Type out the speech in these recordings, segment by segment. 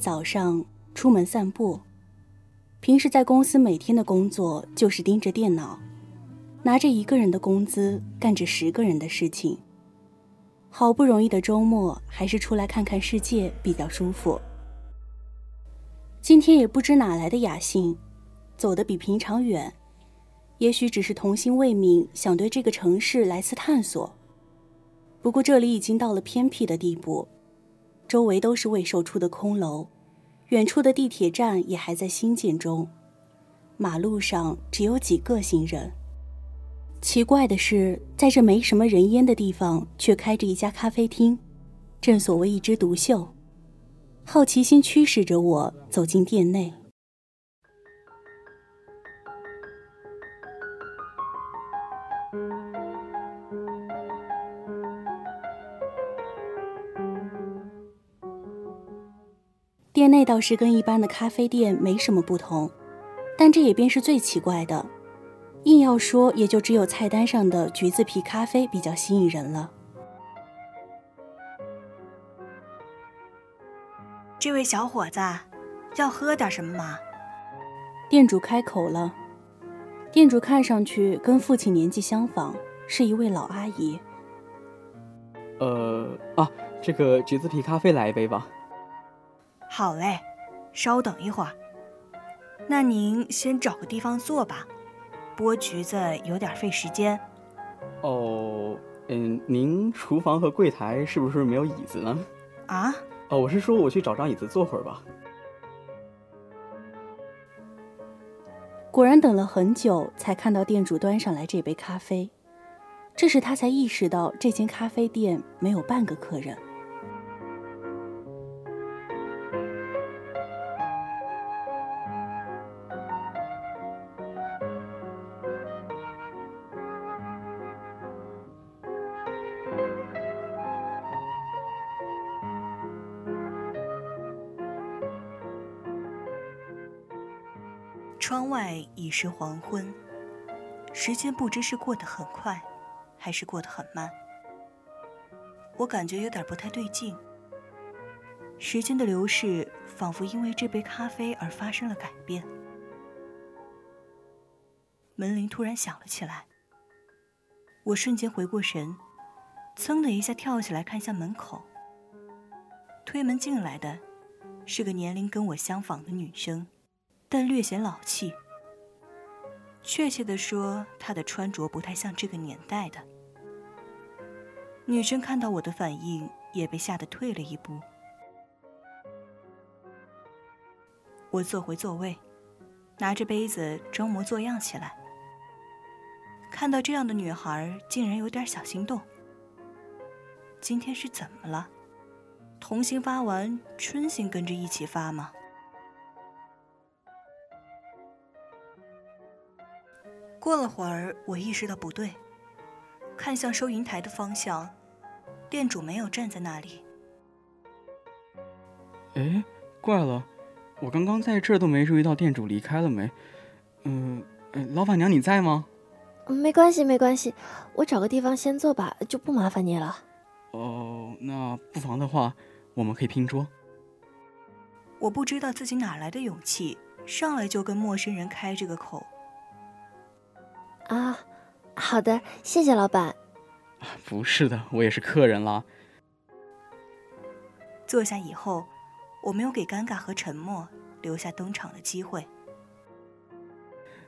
早上出门散步，平时在公司每天的工作就是盯着电脑，拿着一个人的工资干着十个人的事情。好不容易的周末，还是出来看看世界比较舒服。今天也不知哪来的雅兴，走得比平常远，也许只是童心未泯，想对这个城市来次探索。不过这里已经到了偏僻的地步。周围都是未售出的空楼，远处的地铁站也还在新建中，马路上只有几个行人。奇怪的是，在这没什么人烟的地方，却开着一家咖啡厅，正所谓一枝独秀。好奇心驱使着我走进店内。店内倒是跟一般的咖啡店没什么不同，但这也便是最奇怪的。硬要说，也就只有菜单上的橘子皮咖啡比较吸引人了。这位小伙子，要喝点什么吗？店主开口了。店主看上去跟父亲年纪相仿，是一位老阿姨。呃啊，这个橘子皮咖啡来一杯吧。好嘞，稍等一会儿。那您先找个地方坐吧，剥橘子有点费时间。哦，嗯，您厨房和柜台是不是没有椅子呢？啊？哦，我是说我去找张椅子坐会儿吧。果然等了很久，才看到店主端上来这杯咖啡。这时他才意识到这间咖啡店没有半个客人。已是黄昏，时间不知是过得很快，还是过得很慢。我感觉有点不太对劲。时间的流逝仿佛因为这杯咖啡而发生了改变。门铃突然响了起来，我瞬间回过神，噌的一下跳起来看向门口。推门进来的，是个年龄跟我相仿的女生。但略显老气。确切的说，她的穿着不太像这个年代的。女生看到我的反应，也被吓得退了一步。我坐回座位，拿着杯子装模作样起来。看到这样的女孩，竟然有点小心动。今天是怎么了？同心发完，春心跟着一起发吗？过了会儿，我意识到不对，看向收银台的方向，店主没有站在那里。哎，怪了，我刚刚在这儿都没注意到店主离开了没？嗯，老板娘你在吗？没关系，没关系，我找个地方先坐吧，就不麻烦你了。哦，那不妨的话，我们可以拼桌。我不知道自己哪来的勇气，上来就跟陌生人开这个口。啊，好的，谢谢老板。不是的，我也是客人啦。坐下以后，我没有给尴尬和沉默留下登场的机会。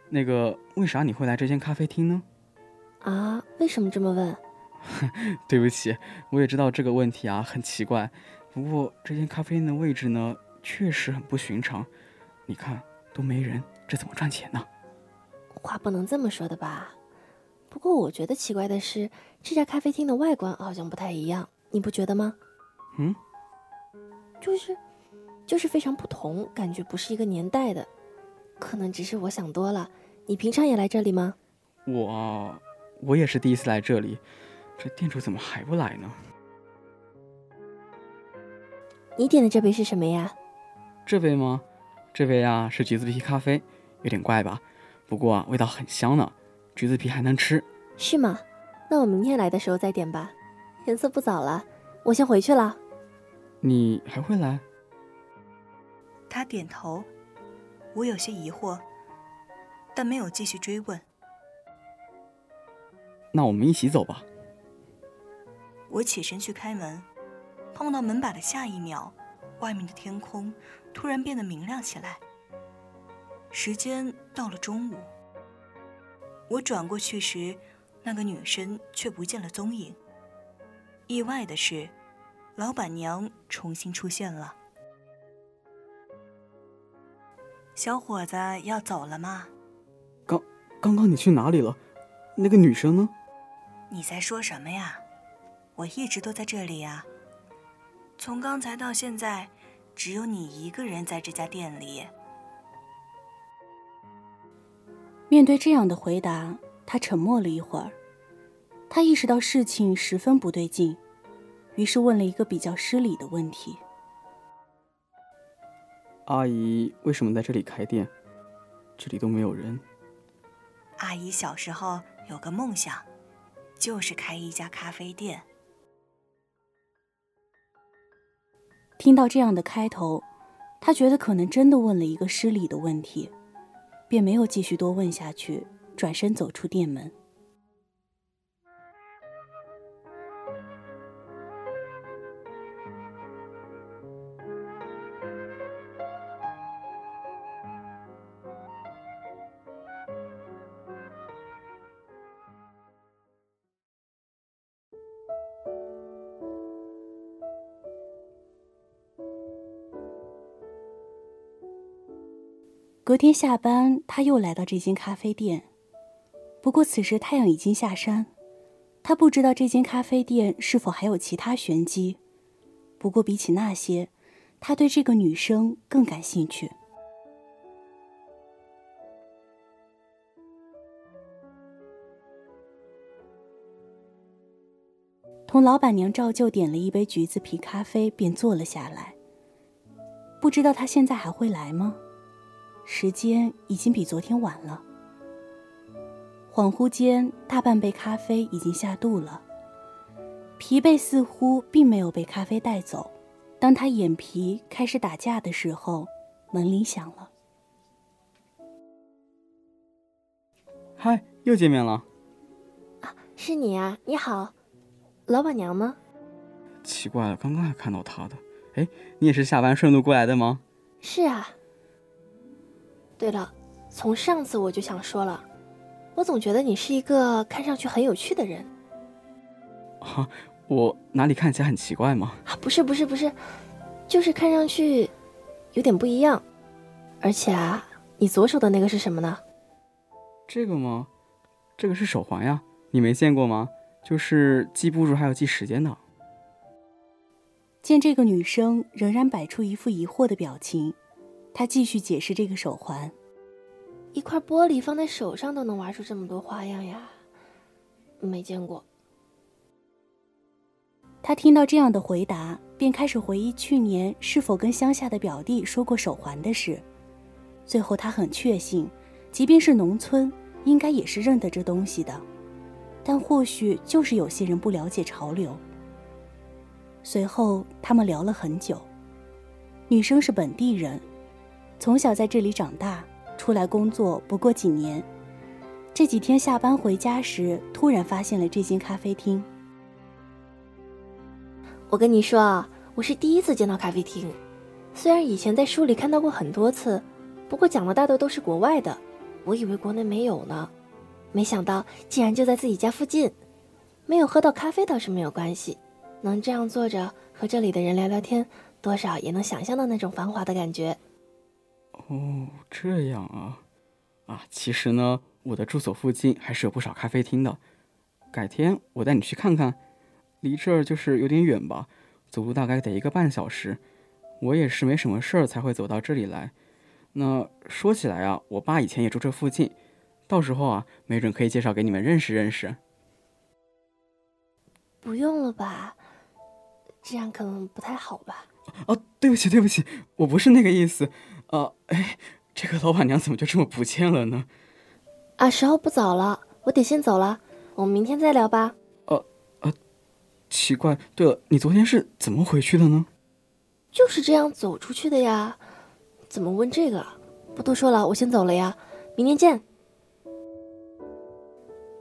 那个，为啥你会来这间咖啡厅呢？啊，为什么这么问？对不起，我也知道这个问题啊很奇怪。不过这间咖啡厅的位置呢，确实很不寻常。你看都没人，这怎么赚钱呢？话不能这么说的吧？不过我觉得奇怪的是，这家咖啡厅的外观好像不太一样，你不觉得吗？嗯，就是，就是非常不同，感觉不是一个年代的。可能只是我想多了。你平常也来这里吗？我，我也是第一次来这里。这店主怎么还不来呢？你点的这杯是什么呀？这杯吗？这杯啊是橘子皮咖啡，有点怪吧？不过啊味道很香呢。橘子皮还能吃。是吗？那我明天来的时候再点吧。天色不早了，我先回去了。你还会来？他点头。我有些疑惑，但没有继续追问。那我们一起走吧。我起身去开门，碰到门把的下一秒，外面的天空突然变得明亮起来。时间到了中午。我转过去时，那个女生却不见了踪影。意外的是，老板娘重新出现了。小伙子要走了吗？刚刚刚你去哪里了？那个女生呢？你在说什么呀？我一直都在这里呀。从刚才到现在，只有你一个人在这家店里。面对这样的回答，他沉默了一会儿。他意识到事情十分不对劲，于是问了一个比较失礼的问题。阿姨为什么在这里开店？这里都没有人。阿姨小时候有个梦想，就是开一家咖啡店。听到这样的开头，他觉得可能真的问了一个失礼的问题，便没有继续多问下去，转身走出店门。隔天下班，他又来到这间咖啡店。不过此时太阳已经下山，他不知道这间咖啡店是否还有其他玄机。不过比起那些，他对这个女生更感兴趣。同老板娘照旧点了一杯橘子皮咖啡，便坐了下来。不知道他现在还会来吗？时间已经比昨天晚了。恍惚间，大半杯咖啡已经下肚了，疲惫似乎并没有被咖啡带走。当他眼皮开始打架的时候，门铃响了。嗨，又见面了。啊，是你啊！你好，老板娘吗？奇怪了，刚刚还看到她的。哎，你也是下班顺路过来的吗？是啊。对了，从上次我就想说了，我总觉得你是一个看上去很有趣的人。啊，我哪里看起来很奇怪吗？啊，不是不是不是，就是看上去有点不一样。而且啊，你左手的那个是什么呢？这个吗？这个是手环呀，你没见过吗？就是记步数还有记时间的。见这个女生仍然摆出一副疑惑的表情，他继续解释这个手环：一块玻璃放在手上都能玩出这么多花样呀，没见过。他听到这样的回答，便开始回忆去年是否跟乡下的表弟说过手环的事。最后，他很确信，即便是农村，应该也是认得这东西的。但或许就是有些人不了解潮流。随后，他们聊了很久。女生是本地人，从小在这里长大，出来工作不过几年。这几天下班回家时，突然发现了这间咖啡厅。我跟你说啊，我是第一次见到咖啡厅，虽然以前在书里看到过很多次，不过讲的大多都是国外的，我以为国内没有呢，没想到竟然就在自己家附近。没有喝到咖啡倒是没有关系，能这样坐着和这里的人聊聊天，多少也能想象到那种繁华的感觉。哦，这样啊，啊，其实呢，我的住所附近还是有不少咖啡厅的，改天我带你去看看。离这儿就是有点远吧，走路大概得一个半小时。我也是没什么事儿才会走到这里来。那说起来啊，我爸以前也住这附近，到时候啊，没准可以介绍给你们认识认识。不用了吧，这样可能不太好吧？哦，对不起对不起，我不是那个意思。呃，哎，这个老板娘怎么就这么不见了呢？啊，时候不早了，我得先走了，我们明天再聊吧。奇怪，对了，你昨天是怎么回去的呢？就是这样走出去的呀。怎么问这个？不多说了，我先走了呀。明天见。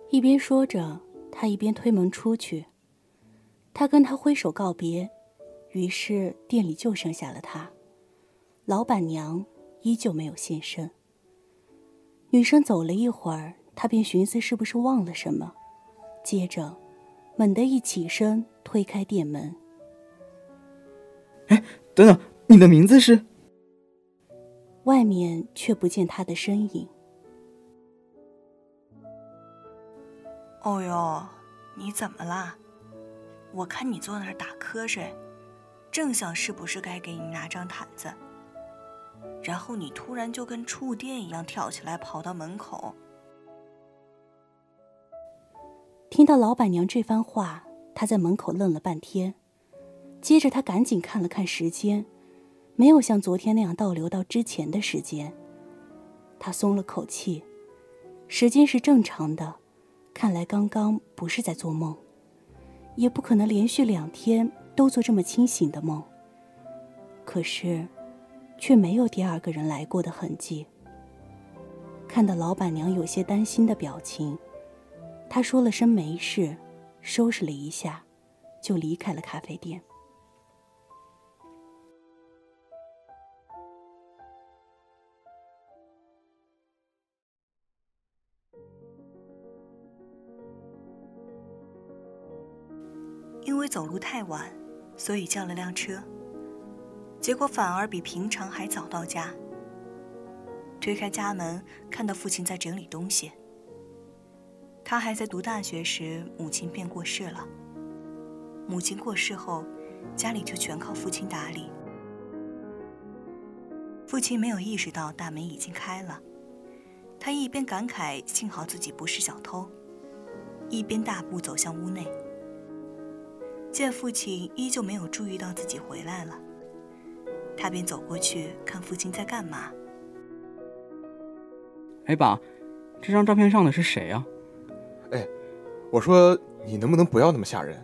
一边说着，他一边推门出去。他跟他挥手告别，于是店里就剩下了他。老板娘依旧没有现身。女生走了一会儿，他便寻思是不是忘了什么，接着。猛地一起身，推开店门。哎，等等，你的名字是？外面却不见他的身影。哦哟，你怎么啦？我看你坐那儿打瞌睡，正想是不是该给你拿张毯子，然后你突然就跟触电一样跳起来，跑到门口。听到老板娘这番话，他在门口愣了半天，接着他赶紧看了看时间，没有像昨天那样倒流到之前的时间。他松了口气，时间是正常的，看来刚刚不是在做梦，也不可能连续两天都做这么清醒的梦。可是，却没有第二个人来过的痕迹。看到老板娘有些担心的表情。他说了声没事，收拾了一下，就离开了咖啡店。因为走路太晚，所以叫了辆车，结果反而比平常还早到家。推开家门，看到父亲在整理东西。他还在读大学时，母亲便过世了。母亲过世后，家里就全靠父亲打理。父亲没有意识到大门已经开了，他一边感慨幸好自己不是小偷，一边大步走向屋内。见父亲依旧没有注意到自己回来了，他便走过去看父亲在干嘛。哎，爸，这张照片上的是谁呀？哎，我说你能不能不要那么吓人？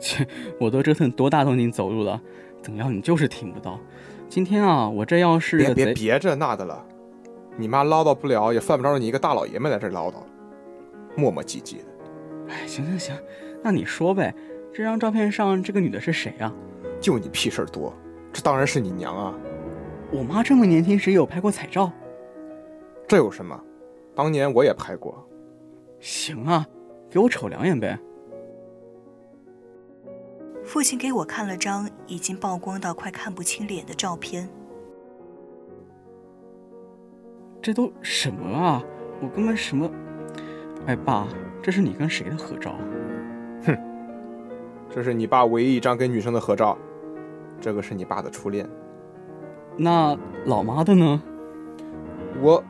切，我都折腾多大动静走路了，怎么样你就是听不到？今天啊，我这要是别别别这那的了，你妈唠叨不了，也犯不着你一个大老爷们在这唠叨，磨磨唧唧的。哎，行行行，那你说呗，这张照片上这个女的是谁啊？就你屁事儿多，这当然是你娘啊！我妈这么年轻时也有拍过彩照，这有什么？当年我也拍过。行啊，给我瞅两眼呗。父亲给我看了张已经曝光到快看不清脸的照片。这都什么啊？我根本什么……哎，爸，这是你跟谁的合照？哼，这是你爸唯一一张跟女生的合照，这个是你爸的初恋。那老妈的呢？我，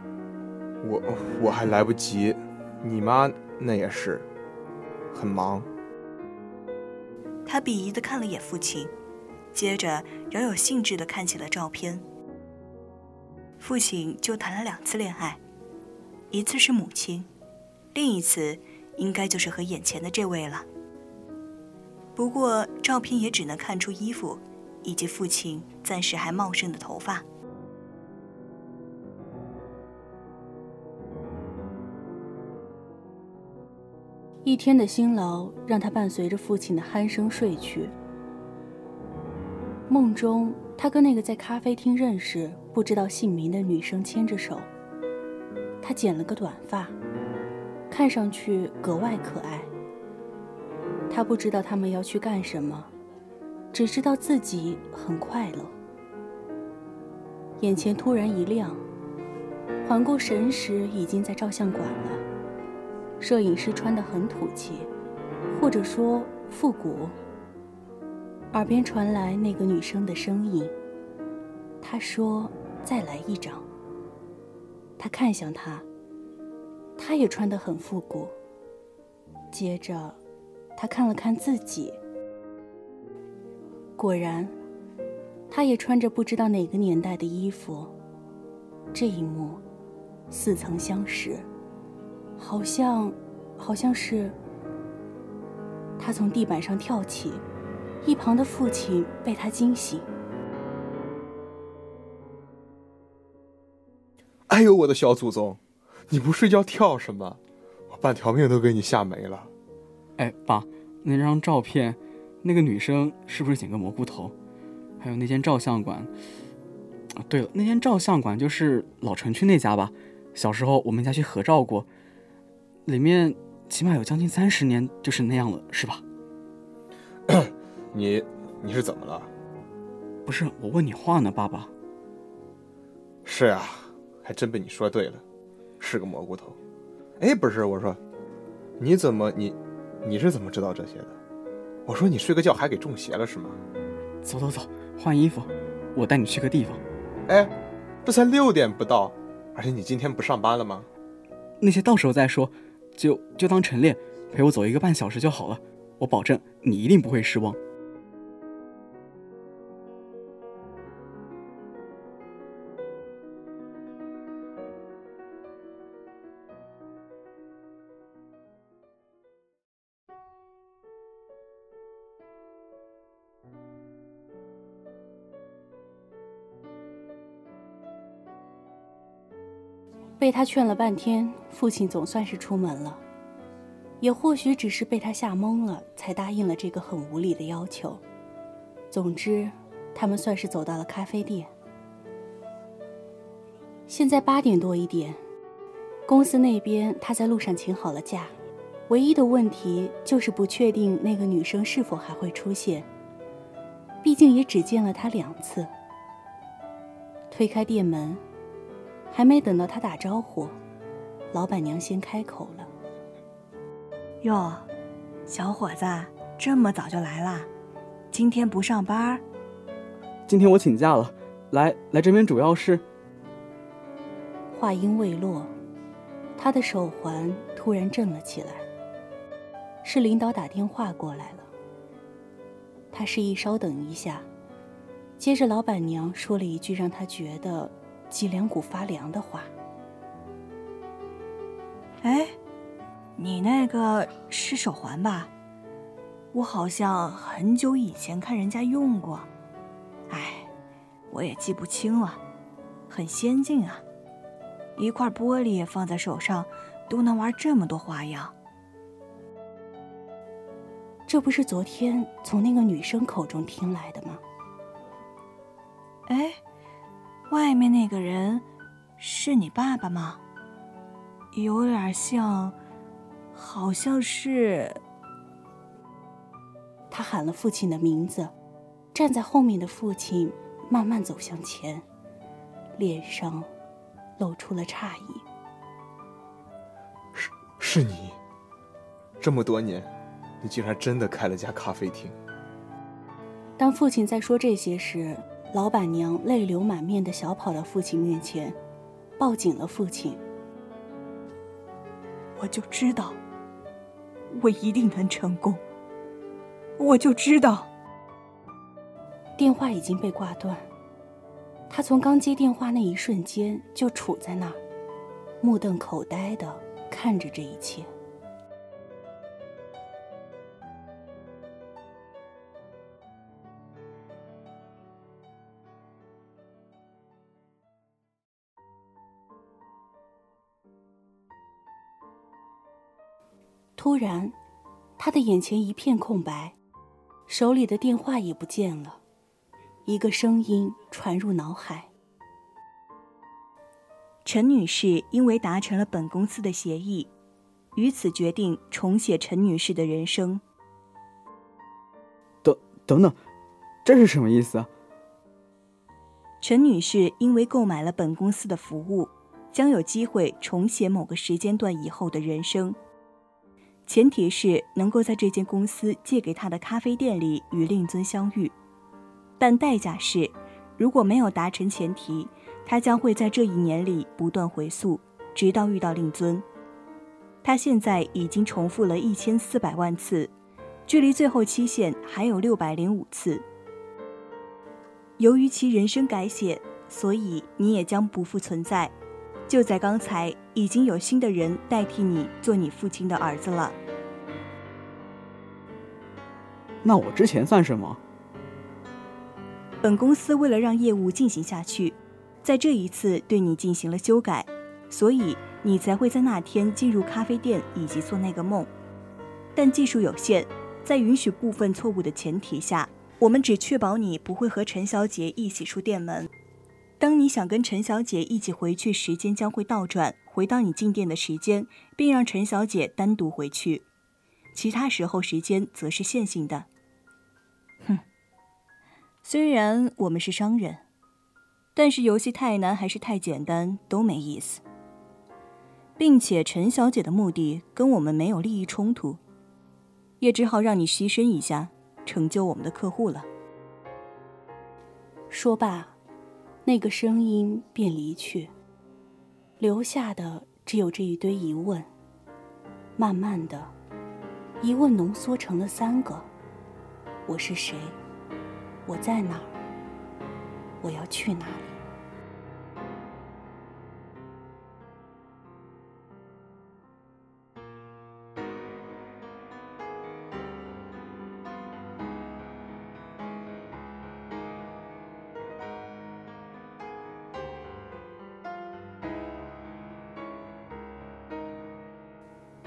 我我还来不及，你妈那也是，很忙。他鄙夷的看了眼父亲，接着饶有兴致的看起了照片。父亲就谈了两次恋爱，一次是母亲，另一次应该就是和眼前的这位了。不过照片也只能看出衣服，以及父亲暂时还茂盛的头发。一天的辛劳让他伴随着父亲的鼾声睡去。梦中，他跟那个在咖啡厅认识、不知道姓名的女生牵着手。她剪了个短发，看上去格外可爱。他不知道他们要去干什么，只知道自己很快乐。眼前突然一亮，缓过神时，已经在照相馆了。摄影师穿得很土气，或者说复古。耳边传来那个女生的声音。她说：“再来一张。”他看向她，她也穿得很复古。接着，他看了看自己，果然，他也穿着不知道哪个年代的衣服。这一幕，似曾相识。好像，好像是。他从地板上跳起，一旁的父亲被他惊醒。哎呦，我的小祖宗，你不睡觉跳什么？我半条命都给你吓没了。哎，爸，那张照片，那个女生是不是剪个蘑菇头？还有那间照相馆。啊，对了，那间照相馆就是老城区那家吧？小时候我们家去合照过。里面起码有将近三十年，就是那样了，是吧？你你是怎么了？不是我问你话呢，爸爸。是啊，还真被你说对了，是个蘑菇头。哎，不是，我说，你怎么你你是怎么知道这些的？我说你睡个觉还给中邪了是吗？走走走，换衣服，我带你去个地方。哎，这才六点不到，而且你今天不上班了吗？那些到时候再说。就就当晨练，陪我走一个半小时就好了，我保证你一定不会失望。被他劝了半天，父亲总算是出门了。也或许只是被他吓懵了，才答应了这个很无理的要求。总之，他们算是走到了咖啡店。现在八点多一点，公司那边他在路上请好了假，唯一的问题就是不确定那个女生是否还会出现。毕竟也只见了她两次。推开店门。还没等到他打招呼，老板娘先开口了：“哟，小伙子，这么早就来啦？今天不上班？今天我请假了，来来这边主要是……”话音未落，他的手环突然震了起来。是领导打电话过来了。他示意稍等一下，接着老板娘说了一句让他觉得……脊梁骨发凉的话。哎，你那个是手环吧？我好像很久以前看人家用过，哎，我也记不清了。很先进啊，一块玻璃放在手上都能玩这么多花样。这不是昨天从那个女生口中听来的吗？哎。外面那个人是你爸爸吗？有点像，好像是。他喊了父亲的名字，站在后面的父亲慢慢走向前，脸上露出了诧异。是是你，这么多年，你竟然真的开了家咖啡厅。当父亲在说这些时，老板娘泪流满面的小跑到父亲面前，抱紧了父亲。我就知道，我一定能成功。我就知道。电话已经被挂断。他从刚接电话那一瞬间就杵在那儿，目瞪口呆的看着这一切。突然，他的眼前一片空白，手里的电话也不见了。一个声音传入脑海：陈女士因为达成了本公司的协议，于此决定重写陈女士的人生。等等等，这是什么意思？陈女士因为购买了本公司的服务，将有机会重写某个时间段以后的人生。前提是能够在这间公司借给他的咖啡店里与令尊相遇，但代价是，如果没有达成前提，他将会在这一年里不断回溯，直到遇到令尊。他现在已经重复了一千四百万次，距离最后期限还有六百零五次。由于其人生改写，所以你也将不复存在。就在刚才，已经有新的人代替你做你父亲的儿子了。那我之前算什么？本公司为了让业务进行下去，在这一次对你进行了修改，所以你才会在那天进入咖啡店以及做那个梦。但技术有限，在允许部分错误的前提下，我们只确保你不会和陈小姐一起出店门。当你想跟陈小姐一起回去，时间将会倒转，回到你进店的时间，并让陈小姐单独回去。其他时候时间则是线性的。虽然我们是商人，但是游戏太难还是太简单都没意思。并且陈小姐的目的跟我们没有利益冲突，也只好让你牺牲一下，成就我们的客户了。说罢。那个声音便离去，留下的只有这一堆疑问。慢慢的，疑问浓缩成了三个：我是谁？我在哪？我要去哪里？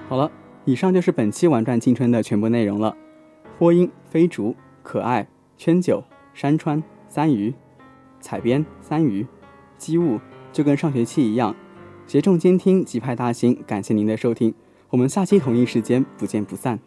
好了，以上就是本期《玩转青春》的全部内容了。播音：飞竹、可爱、圈九、山川、三鱼、彩边：三鱼、机务。就跟上学期一样，协众监听，即派大星。感谢您的收听，我们下期同一时间不见不散。